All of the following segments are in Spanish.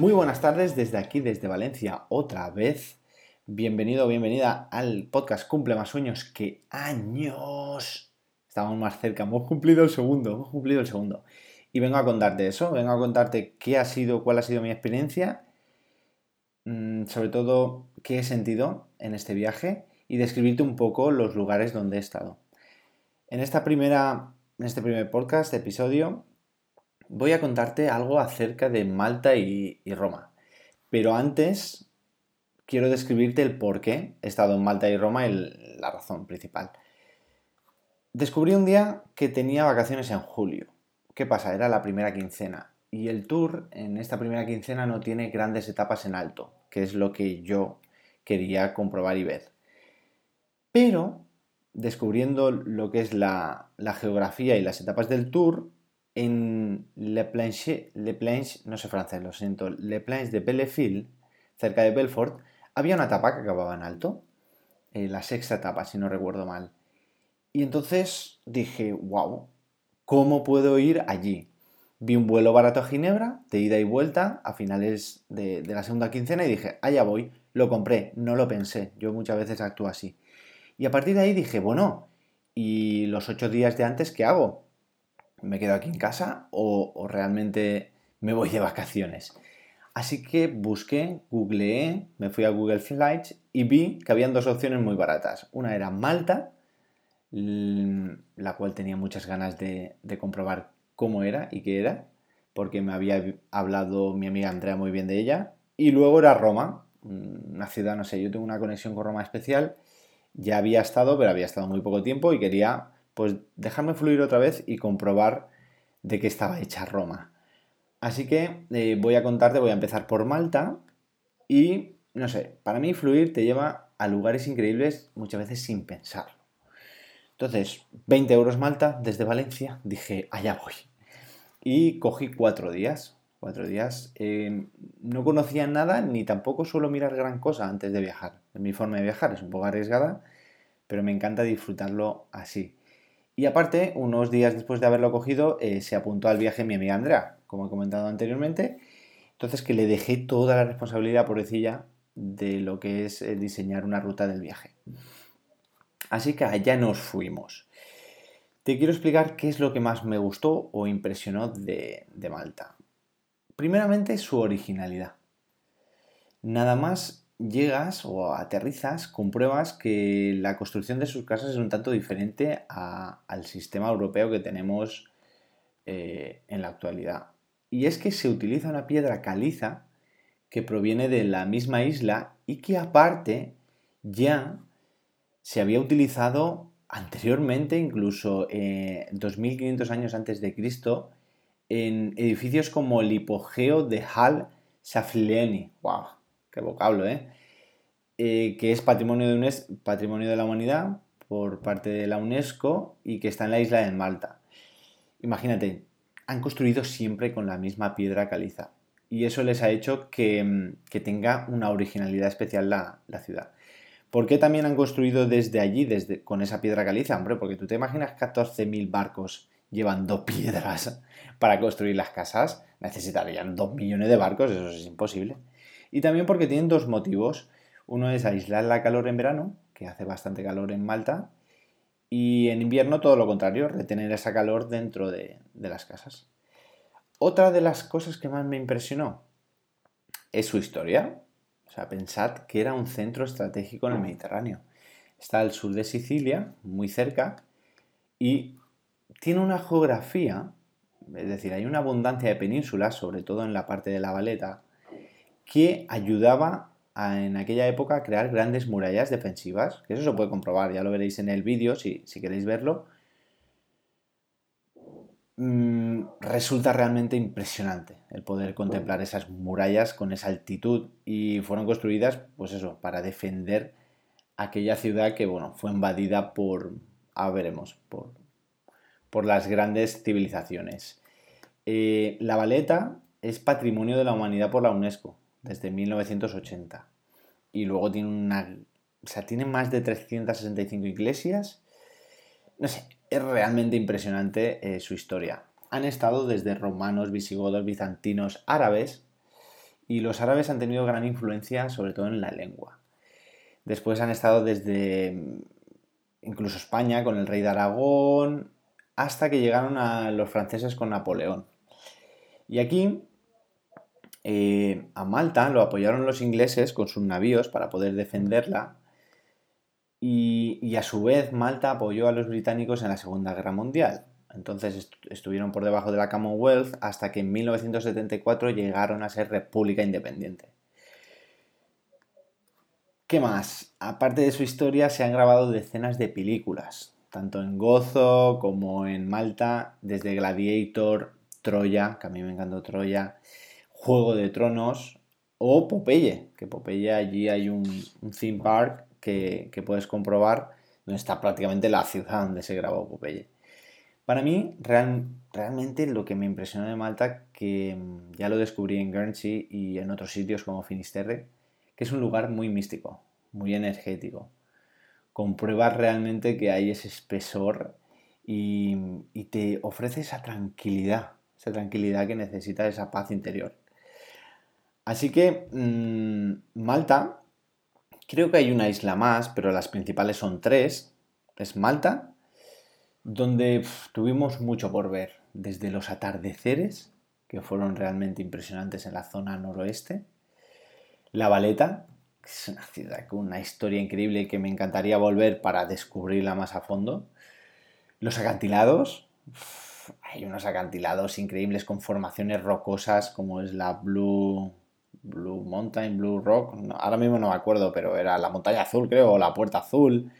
Muy buenas tardes desde aquí, desde Valencia, otra vez. Bienvenido, bienvenida al podcast Cumple más sueños que años. Estamos más cerca, hemos cumplido el segundo, hemos cumplido el segundo. Y vengo a contarte eso, vengo a contarte qué ha sido, cuál ha sido mi experiencia, mm, sobre todo qué he sentido en este viaje y describirte un poco los lugares donde he estado. En esta primera, en este primer podcast, episodio, voy a contarte algo acerca de Malta y, Roma. Pero antes quiero describirte el por qué he estado en Malta y Roma y la razón principal. Descubrí un día que tenía vacaciones en julio. ¿Qué pasa? Era la primera quincena. Y el tour en esta primera quincena no tiene grandes etapas en alto, que es lo que yo quería comprobar y ver. Pero, descubriendo lo que es la, geografía y las etapas del tour, en Le Planche, Le Planche, no sé francés, lo siento, Le Planche de Belleville, cerca de Belfort, había una etapa que acababa en alto, eh, la sexta etapa, si no recuerdo mal. Y entonces dije, wow, ¿cómo puedo ir allí? Vi un vuelo barato a Ginebra, de ida y vuelta, a finales de, de la segunda quincena, y dije, allá voy, lo compré, no lo pensé, yo muchas veces actúo así. Y a partir de ahí dije, bueno, ¿y los ocho días de antes qué hago? ¿Me quedo aquí en casa o, realmente me voy de vacaciones? Así que busqué, googleé, me fui a Google Flights y vi que habían dos opciones muy baratas. Una era Malta, la cual tenía muchas ganas de, de, comprobar cómo era y qué era, porque me había hablado mi amiga Andrea muy bien de ella. Y luego era Roma, una ciudad, no sé, yo tengo una conexión con Roma especial ya había estado, pero había estado muy poco tiempo y quería pues dejarme fluir otra vez y comprobar de qué estaba hecha Roma. Así que eh, voy a contarte, voy a empezar por Malta y no sé, para mí fluir te lleva a lugares increíbles muchas veces sin pensarlo. Entonces, 20 euros Malta desde Valencia, dije, allá voy. Y cogí cuatro días. Cuatro días. Eh, no conocía nada ni tampoco suelo mirar gran cosa antes de viajar. Mi forma de viajar es un poco arriesgada, pero me encanta disfrutarlo así. Y aparte, unos días después de haberlo cogido, eh, se apuntó al viaje mi amiga Andrea, como he comentado anteriormente. Entonces que le dejé toda la responsabilidad, pobrecilla, de lo que es eh, diseñar una ruta del viaje. Así que allá nos fuimos. Te quiero explicar qué es lo que más me gustó o impresionó de Malta. Primeramente, su originalidad. Nada más llegas o aterrizas, compruebas que la construcción de sus casas es un tanto diferente al sistema europeo que tenemos eh, en la actualidad. Y es que se utiliza una piedra caliza que proviene de la misma isla y que aparte ya se había utilizado anteriormente, incluso 2500 eh, años antes de Cristo, en edificios como el hipogeo de Hal Saflieni. ¡Wow! Qué vocablo, ¿eh? ¿eh? que es patrimonio de, patrimonio de la humanidad por parte de la UNESCO y que está en la isla de Malta. Imagínate, han construido siempre con la misma piedra caliza y eso les ha hecho que, tenga una originalidad especial la, ciudad. ¿Por qué también han construido desde allí, desde, con esa piedra caliza? Hombre, porque tú te imaginas 14.000 barcos llevando piedras para construir las casas. Necesitarían 2 millones de barcos, eso es imposible. Y también porque tienen dos motivos. Uno es aislar la calor en verano, que hace bastante calor en Malta, y en invierno todo lo contrario, retener esa calor dentro de, las casas. Otra de las cosas que más me impresionó es su historia. O sea, pensad que era un centro estratégico en el Mediterráneo. Está al sur de Sicilia, muy cerca, y tiene una geografía, es decir, hay una abundancia de penínsulas, sobre todo en la parte de la Valeta, que ayudaba en aquella época a crear grandes murallas defensivas, que eso se puede comprobar, ya lo veréis en el vídeo si, queréis verlo. Mm, resulta realmente impresionante el poder contemplar esas murallas con esa altitud y fueron construidas, pues eso, para defender aquella ciudad que, bueno, fue invadida por, ahora veremos, por, las grandes civilizaciones. Eh, la Valeta es patrimonio de la humanidad por la UNESCO desde 1980. Y luego tiene una... O sea, tiene más de 365 iglesias. No sé, es realmente impresionante eh, su historia. Han estado desde romanos, visigodos, bizantinos, árabes y los árabes han tenido gran influencia sobre todo en la lengua. Después han estado desde incluso España con el rey de Aragón hasta que llegaron a los franceses con Napoleón. Y aquí eh, a Malta lo apoyaron los ingleses con sus navíos para poder defenderla y, a su vez Malta apoyó a los británicos en la Segunda Guerra Mundial. Entonces estuvieron por debajo de la Commonwealth hasta que en 1974 llegaron a ser república independiente. ¿Qué más? Aparte de su historia se han grabado decenas de películas, tanto en Gozo como en Malta, desde Gladiator, Troya, que a mí me encantó Troya, Juego de Tronos o Popeye, que Popeye allí hay un, theme park que, puedes comprobar donde está prácticamente la ciudad donde se grabó Popeye. Para mí, realmente lo que me impresionó de Malta, que mm, ya lo descubrí en Guernsey y en otros sitios como Finisterre, que es un lugar muy místico, muy energético. Compruebas realmente que hay ese espesor y, y te ofrece esa tranquilidad, esa tranquilidad que necesita esa paz interior. Así que mm, Malta, creo que hay una isla más, pero las principales son tres. Es Malta, donde tuvimos mucho por ver, desde los atardeceres, que fueron realmente impresionantes en la zona noroeste, La Valeta, que es una ciudad con una historia increíble que me encantaría volver para descubrirla más a fondo, los acantilados, hay unos acantilados increíbles con formaciones rocosas como es la Blue Blue Mountain, Blue Rock, ahora mismo no me acuerdo, pero era la montaña azul, creo, o la puerta azul.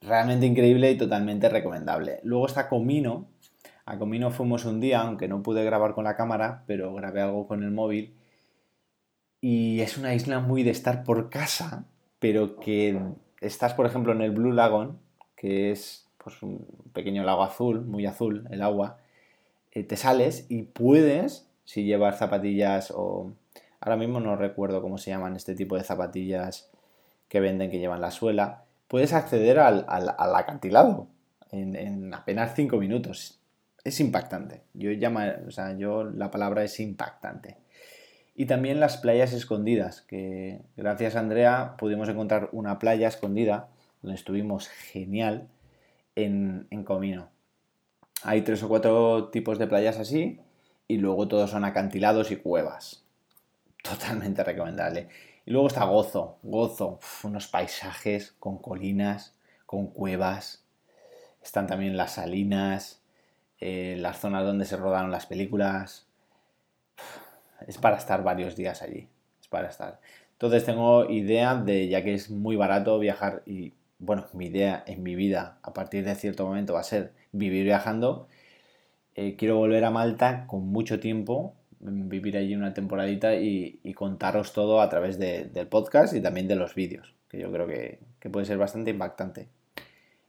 realmente increíble y totalmente recomendable. Luego está Comino. A Comino fuimos un día, aunque no pude grabar con la cámara, pero grabé algo con el móvil. Y es una isla muy de estar por casa, pero que estás, por ejemplo, en el Blue Lagoon, que es pues, un pequeño lago azul, muy azul el agua, eh, te sales y puedes si llevas zapatillas o... Ahora mismo no recuerdo cómo se llaman este tipo de zapatillas que venden que llevan la suela. Puedes acceder al, acantilado en, apenas 5 minutos. Es impactante. Yo llama, o sea, yo la palabra es impactante. Y también las playas escondidas, que gracias a Andrea pudimos encontrar una playa escondida donde estuvimos genial en, en Comino. Hay tres o cuatro tipos de playas así y luego todos son acantilados y cuevas. Totalmente recomendable. Y luego está Gozo. Gozo, unos paisajes con colinas, con cuevas. Están también las salinas, eh, las zonas donde se rodaron las películas. Es para estar varios días allí. Es para estar. Entonces tengo idea de, ya que es muy barato viajar y, bueno, mi idea en mi vida a partir de cierto momento va a ser vivir viajando eh, quiero volver a Malta con mucho tiempo, mm, vivir allí una temporadita y, contaros todo a través del podcast y también de los vídeos, que yo creo que, puede ser bastante impactante.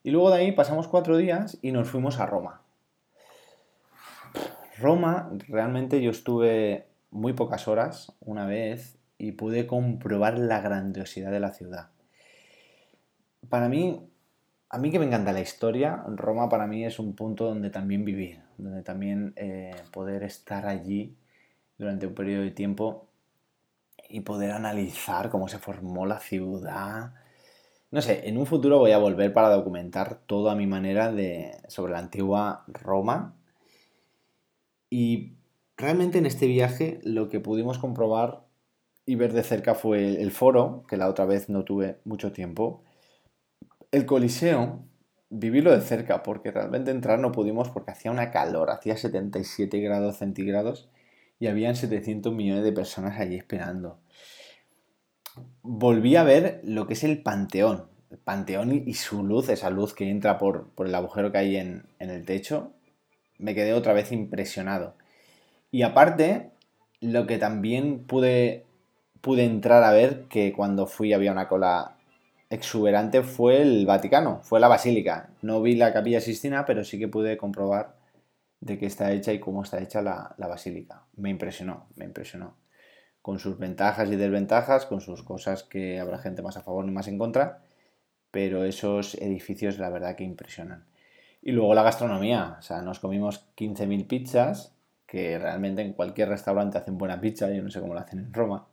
Y luego de ahí pasamos cuatro días y nos fuimos a Roma. Roma, realmente yo estuve muy pocas horas una vez y pude comprobar la grandiosidad de la ciudad. Para mí, a mí que me encanta la historia, Roma para mí es un punto donde también vivir, donde también eh, poder estar allí durante un periodo de tiempo y poder analizar cómo se formó la ciudad. No sé, en un futuro voy a volver para documentar todo a mi manera de, sobre la antigua Roma. Y realmente en este viaje lo que pudimos comprobar y ver de cerca fue el foro, que la otra vez no tuve mucho tiempo, el Coliseo, vivirlo de cerca, porque realmente entrar no pudimos porque hacía una calor, hacía 77 grados centígrados y habían 700 millones de personas allí esperando. Volví a ver lo que es el Panteón, el Panteón y su luz, esa luz que entra por, el agujero que hay en, en el techo, me quedé otra vez impresionado. Y aparte, lo que también pude, pude entrar a ver, que cuando fui había una cola exuberante fue el Vaticano, fue la Basílica. No vi la Capilla Sistina, pero sí que pude comprobar de qué está hecha y cómo está hecha la, Basílica. Me impresionó, me impresionó. Con sus ventajas y desventajas, con sus cosas que habrá gente más a favor y más en contra, pero esos edificios la verdad que impresionan. Y luego la gastronomía, o sea, nos comimos 15.000 pizzas, que realmente en cualquier restaurante hacen buena pizza, yo no sé cómo lo hacen en Roma.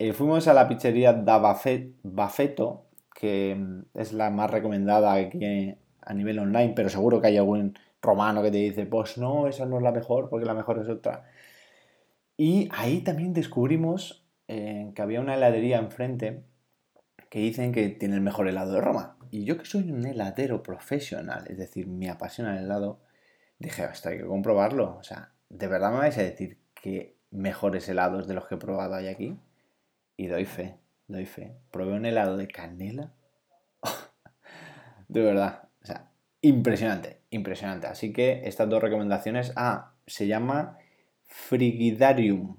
Eh, fuimos a la pizzería da Bafeto, que mm, es la más recomendada aquí a nivel online, pero seguro que hay algún romano que te dice, pues no, esa no es la mejor, porque la mejor es otra. Y ahí también descubrimos eh, que había una heladería enfrente que dicen que tiene el mejor helado de Roma. Y yo que soy un heladero profesional, es decir, me apasiona el helado, dije, hasta hay que comprobarlo. O sea, ¿de verdad me vais a decir que mejores helados de los que he probado hay aquí? Y doy fe, doy fe. Probé un helado de canela. de verdad, o sea, impresionante, impresionante. Así que estas dos recomendaciones, ah, se llama Frigidarium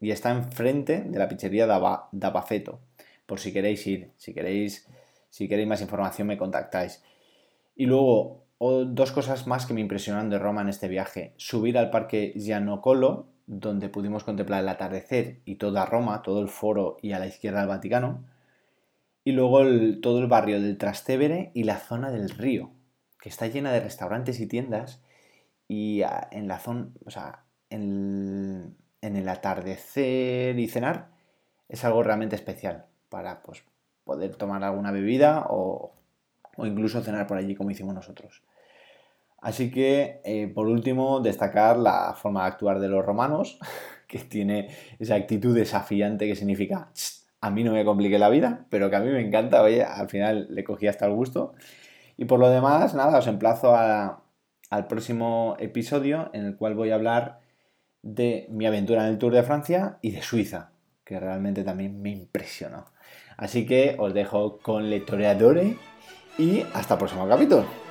y está enfrente de la pizzería Dabafeto por si queréis ir, si queréis, si queréis más información me contactáis. Y luego, dos cosas más que me impresionaron de Roma en este viaje. Subir al parque Gianocolo, donde pudimos contemplar el atardecer y toda Roma, todo el foro y a la izquierda el Vaticano. Y luego todo el barrio del Trastevere y la zona del río, que está llena de restaurantes y tiendas. Y en la zona, o sea, en el atardecer y cenar es algo realmente especial para pues, poder tomar alguna bebida o, incluso cenar por allí como hicimos nosotros. Así que, eh, por último, destacar la forma de actuar de los romanos, que tiene esa actitud desafiante que significa, a mí no me complique la vida, pero que a mí me encanta, oye, al final le cogí hasta el gusto. Y por lo demás, nada, os emplazo al próximo episodio en el cual voy a hablar de mi aventura en el Tour de Francia y de Suiza, que realmente también me impresionó. Así que os dejo con Lectoreadore y hasta el próximo capítulo.